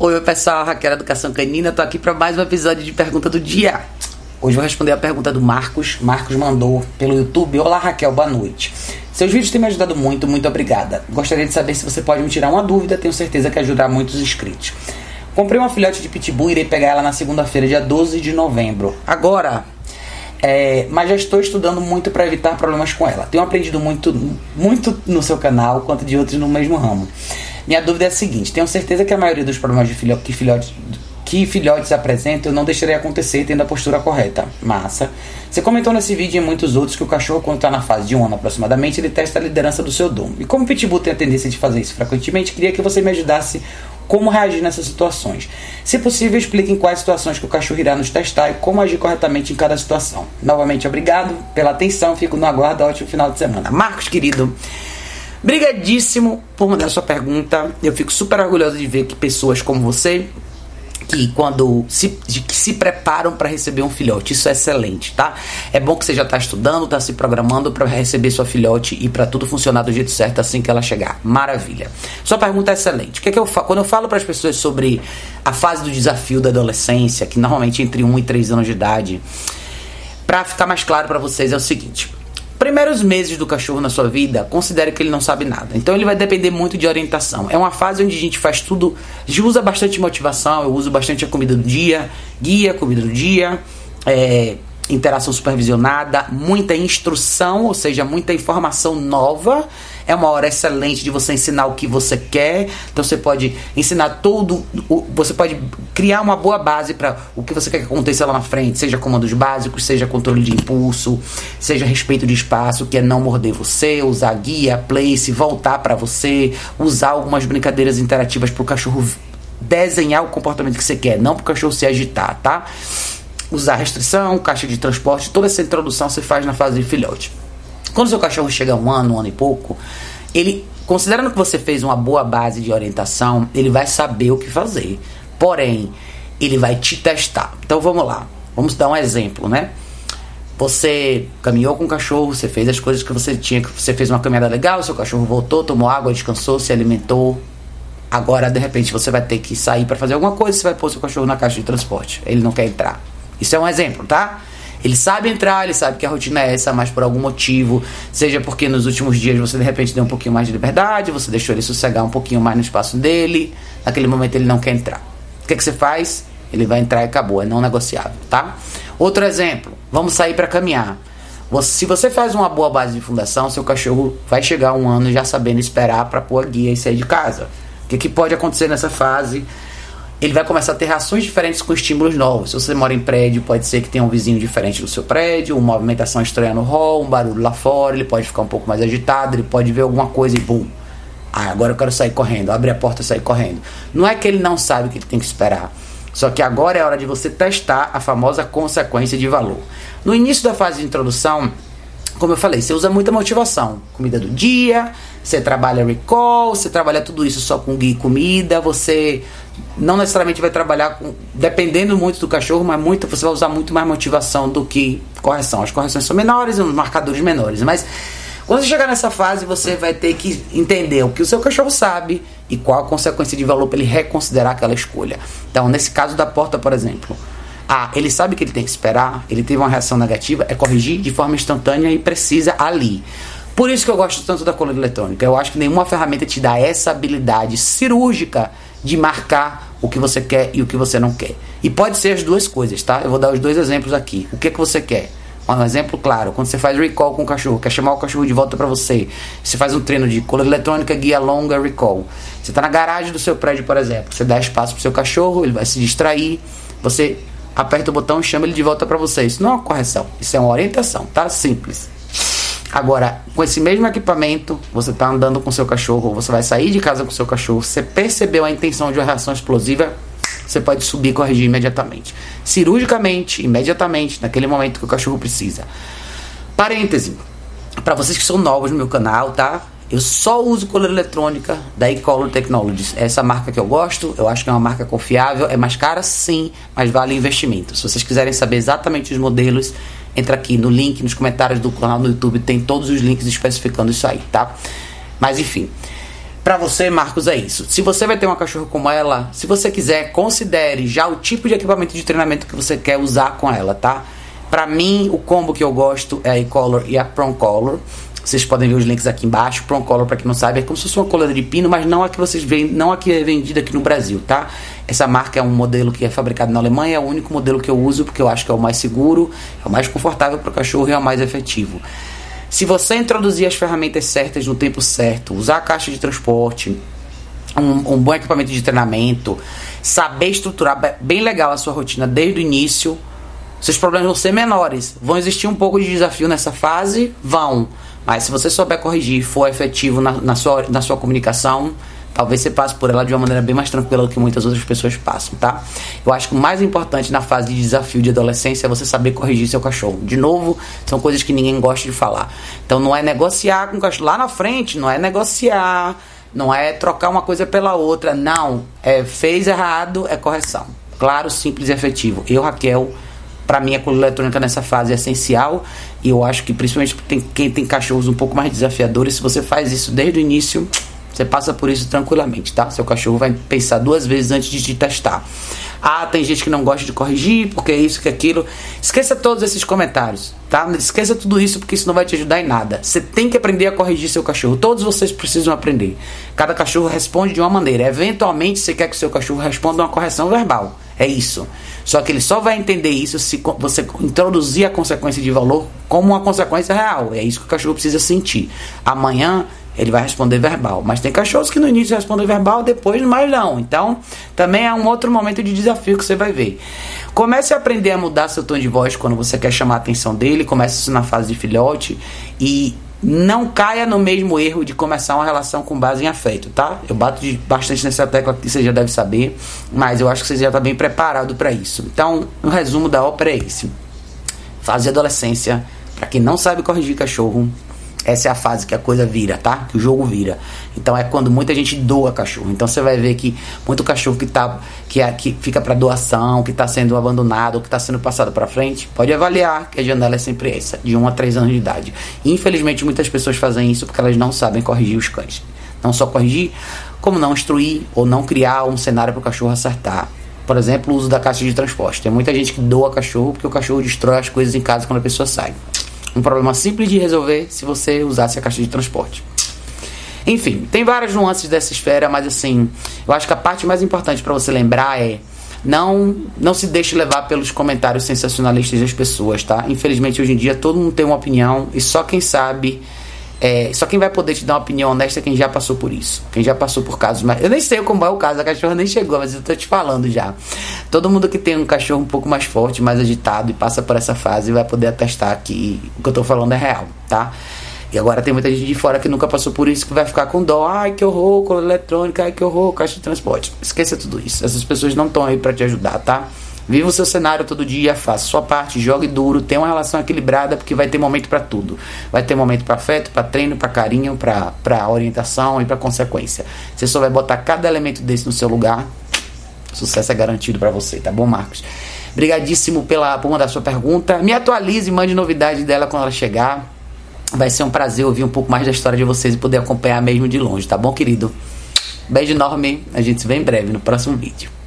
Oi, pessoal, Raquel Educação Canina, tô aqui para mais um episódio de Pergunta do Dia. Hoje vou responder a pergunta do Marcos. Marcos mandou pelo YouTube. Olá, Raquel, boa noite. Seus vídeos têm me ajudado muito, muito obrigada. Gostaria de saber se você pode me tirar uma dúvida, tenho certeza que ajudará muitos inscritos. Comprei uma filhote de pitbull e irei pegar ela na segunda-feira, dia 12 de novembro. Agora, é, mas já estou estudando muito para evitar problemas com ela. Tenho aprendido muito, muito no seu canal, quanto de outros no mesmo ramo. Minha dúvida é a seguinte: tenho certeza que a maioria dos problemas de filhote, que, filhote, que filhotes apresentam eu não deixarei acontecer tendo a postura correta. Massa. Você comentou nesse vídeo e em muitos outros que o cachorro, quando está na fase de um ano aproximadamente, ele testa a liderança do seu dono. E como o Pitbull tem a tendência de fazer isso frequentemente, queria que você me ajudasse como reagir nessas situações. Se possível, explique em quais situações que o cachorro irá nos testar e como agir corretamente em cada situação. Novamente, obrigado pela atenção. Fico no aguardo. Ótimo final de semana. Marcos, querido. Brigadíssimo por mandar sua pergunta. Eu fico super orgulhosa de ver que pessoas como você que quando se, que se preparam para receber um filhote. Isso é excelente, tá? É bom que você já está estudando, está se programando para receber sua filhote e para tudo funcionar do jeito certo assim que ela chegar. Maravilha. Sua pergunta é excelente. O que, é que eu quando eu falo para as pessoas sobre a fase do desafio da adolescência, que normalmente é entre 1 e 3 anos de idade, para ficar mais claro para vocês é o seguinte: primeiros meses do cachorro na sua vida, considere que ele não sabe nada. Então ele vai depender muito de orientação. É uma fase onde a gente faz tudo, a gente usa bastante motivação, eu uso bastante a comida do dia, guia, comida do dia, é, interação supervisionada, muita instrução, ou seja, muita informação nova. É uma hora excelente de você ensinar o que você quer. Então você pode ensinar todo, você pode criar uma boa base para o que você quer que aconteça lá na frente, seja comandos básicos, seja controle de impulso, seja respeito de espaço, que é não morder você, usar guia, place, voltar para você, usar algumas brincadeiras interativas para o cachorro desenhar o comportamento que você quer, não para o cachorro se agitar, tá? Usar restrição, caixa de transporte, toda essa introdução você faz na fase de filhote. Quando seu cachorro chega a um ano, um ano e pouco, ele, considerando que você fez uma boa base de orientação, ele vai saber o que fazer. Porém, ele vai te testar. Então vamos lá, vamos dar um exemplo, né? Você caminhou com o cachorro, você fez as coisas que você tinha, você fez uma caminhada legal, seu cachorro voltou, tomou água, descansou, se alimentou. Agora, de repente, você vai ter que sair para fazer alguma coisa, você vai pôr seu cachorro na caixa de transporte. Ele não quer entrar. Isso é um exemplo, tá? Ele sabe entrar, ele sabe que a rotina é essa, mas por algum motivo, seja porque nos últimos dias você de repente deu um pouquinho mais de liberdade, você deixou ele sossegar um pouquinho mais no espaço dele, naquele momento ele não quer entrar. O que, é que você faz? Ele vai entrar e acabou, é não negociável, tá? Outro exemplo, vamos sair para caminhar. Você, se você faz uma boa base de fundação, seu cachorro vai chegar um ano já sabendo esperar para pôr a guia e sair de casa. O que, que pode acontecer nessa fase? Ele vai começar a ter reações diferentes com estímulos novos. Se você mora em prédio, pode ser que tenha um vizinho diferente do seu prédio, uma movimentação estranha no hall, um barulho lá fora, ele pode ficar um pouco mais agitado, ele pode ver alguma coisa e bum. Ah, agora eu quero sair correndo, abre a porta e sair correndo. Não é que ele não sabe o que ele tem que esperar. Só que agora é hora de você testar a famosa consequência de valor. No início da fase de introdução, como eu falei, você usa muita motivação. Comida do dia, você trabalha recall, você trabalha tudo isso só com guia e comida, você não necessariamente vai trabalhar com, dependendo muito do cachorro, mas muito, você vai usar muito mais motivação do que correção. As correções são menores os marcadores menores, mas quando você chegar nessa fase, você vai ter que entender o que o seu cachorro sabe e qual a consequência de valor para ele reconsiderar aquela escolha. Então, nesse caso da porta, por exemplo, ah, ele sabe que ele tem que esperar, ele teve uma reação negativa, é corrigir de forma instantânea e precisa ali. Por isso que eu gosto tanto da coluna eletrônica. Eu acho que nenhuma ferramenta te dá essa habilidade cirúrgica de marcar o que você quer e o que você não quer. E pode ser as duas coisas, tá? Eu vou dar os dois exemplos aqui. O que, que você quer? Um exemplo claro, quando você faz recall com o cachorro, quer chamar o cachorro de volta para você, você faz um treino de cola eletrônica, guia longa, recall. Você está na garagem do seu prédio, por exemplo, você dá espaço para seu cachorro, ele vai se distrair, você aperta o botão e chama ele de volta para você. Isso não é uma correção, isso é uma orientação, tá? Simples. Agora, com esse mesmo equipamento, você está andando com seu cachorro, você vai sair de casa com seu cachorro, você percebeu a intenção de uma reação explosiva, você pode subir e corrigir imediatamente. Cirurgicamente, imediatamente, naquele momento que o cachorro precisa. Parêntese, para vocês que são novos no meu canal, tá? Eu só uso coleira eletrônica da Ecolor Technologies. É essa marca que eu gosto, eu acho que é uma marca confiável, é mais cara sim, mas vale investimento. Se vocês quiserem saber exatamente os modelos, entra aqui no link, nos comentários do canal no YouTube, tem todos os links especificando isso aí, tá? Mas enfim, Para você, Marcos, é isso. Se você vai ter uma cachorra como ela, se você quiser, considere já o tipo de equipamento de treinamento que você quer usar com ela, tá? Para mim, o combo que eu gosto é a e-collar e a Prong Collar. Vocês podem ver os links aqui embaixo. Prong Collar, para quem não sabe, é como se fosse uma coleira de pino, mas não a que vocês veem, não a que é vendida aqui no Brasil, tá? Essa marca é um modelo que é fabricado na Alemanha, é o único modelo que eu uso porque eu acho que é o mais seguro, é o mais confortável para o cachorro e é o mais efetivo. Se você introduzir as ferramentas certas no tempo certo, usar a caixa de transporte, um, um bom equipamento de treinamento, saber estruturar bem legal a sua rotina desde o início, seus problemas vão ser menores. Vão existir um pouco de desafio nessa fase? Vão. Mas se você souber corrigir, for efetivo na, na, sua, na sua comunicação, talvez você passe por ela de uma maneira bem mais tranquila do que muitas outras pessoas passam, tá? Eu acho que o mais importante na fase de desafio de adolescência é você saber corrigir seu cachorro. De novo, são coisas que ninguém gosta de falar. Então não é negociar com o cachorro lá na frente, não é negociar, não é trocar uma coisa pela outra, não. É fez errado, é correção. Claro, simples e efetivo. Eu, Raquel, para mim a coleira eletrônica nessa fase é essencial e eu acho que principalmente tem, quem tem cachorros um pouco mais desafiadores, se você faz isso desde o início, você passa por isso tranquilamente, tá? Seu cachorro vai pensar duas vezes antes de te testar. Ah, tem gente que não gosta de corrigir, porque é isso, que é aquilo. Esqueça todos esses comentários, tá? Esqueça tudo isso, porque isso não vai te ajudar em nada. Você tem que aprender a corrigir seu cachorro. Todos vocês precisam aprender. Cada cachorro responde de uma maneira. Eventualmente, você quer que seu cachorro responda uma correção verbal. É isso. Só que ele só vai entender isso se você introduzir a consequência de valor como uma consequência real. É isso que o cachorro precisa sentir. Amanhã ele vai responder verbal. Mas tem cachorros que no início respondem verbal, depois mais não. Então, também é um outro momento de desafio que você vai ver. Comece a aprender a mudar seu tom de voz quando você quer chamar a atenção dele. Comece isso na fase de filhote e não caia no mesmo erro de começar uma relação com base em afeto, tá? Eu bato bastante nessa tecla que você já deve saber, mas eu acho que você já está bem preparado para isso. Então, o resumo da ópera é esse: fase de adolescência, para quem não sabe corrigir cachorro, essa é a fase que a coisa vira, tá? Que o jogo vira. Então é quando muita gente doa cachorro. Então você vai ver que muito cachorro que tá que, é, que fica para doação, que está sendo abandonado, que está sendo passado para frente, pode avaliar que a janela é sempre essa, de 1 a 3 anos de idade. Infelizmente muitas pessoas fazem isso porque elas não sabem corrigir os cães. Não só corrigir, como não instruir ou não criar um cenário para o cachorro acertar. Por exemplo, o uso da caixa de transporte. Tem muita gente que doa cachorro porque o cachorro destrói as coisas em casa quando a pessoa sai. Um problema simples de resolver se você usasse a caixa de transporte. Enfim, tem várias nuances dessa esfera, mas assim, eu acho que a parte mais importante para você lembrar é não não se deixe levar pelos comentários sensacionalistas das pessoas, tá? Infelizmente hoje em dia todo mundo tem uma opinião e só quem sabe é, só quem vai poder te dar uma opinião honesta é quem já passou por isso. Quem já passou por casos mais. Eu nem sei como é o caso, a cachorra nem chegou, mas eu tô te falando já. Todo mundo que tem um cachorro um pouco mais forte, mais agitado e passa por essa fase vai poder atestar que o que eu tô falando é real, tá? E agora tem muita gente de fora que nunca passou por isso que vai ficar com dó. Ai, que horror, cola eletrônica, ai, que horror, caixa de transporte. Esqueça tudo isso. Essas pessoas não estão aí para te ajudar, tá? Viva o seu cenário todo dia, faça sua parte, jogue duro, tenha uma relação equilibrada, porque vai ter momento para tudo. Vai ter momento para afeto, para treino, para carinho, para orientação e para consequência. Você só vai botar cada elemento desse no seu lugar, sucesso é garantido para você, tá bom, Marcos? Obrigadíssimo pela, por mandar sua pergunta. Me atualize, mande novidade dela quando ela chegar. Vai ser um prazer ouvir um pouco mais da história de vocês e poder acompanhar mesmo de longe, tá bom, querido? Beijo enorme. A gente se vê em breve no próximo vídeo.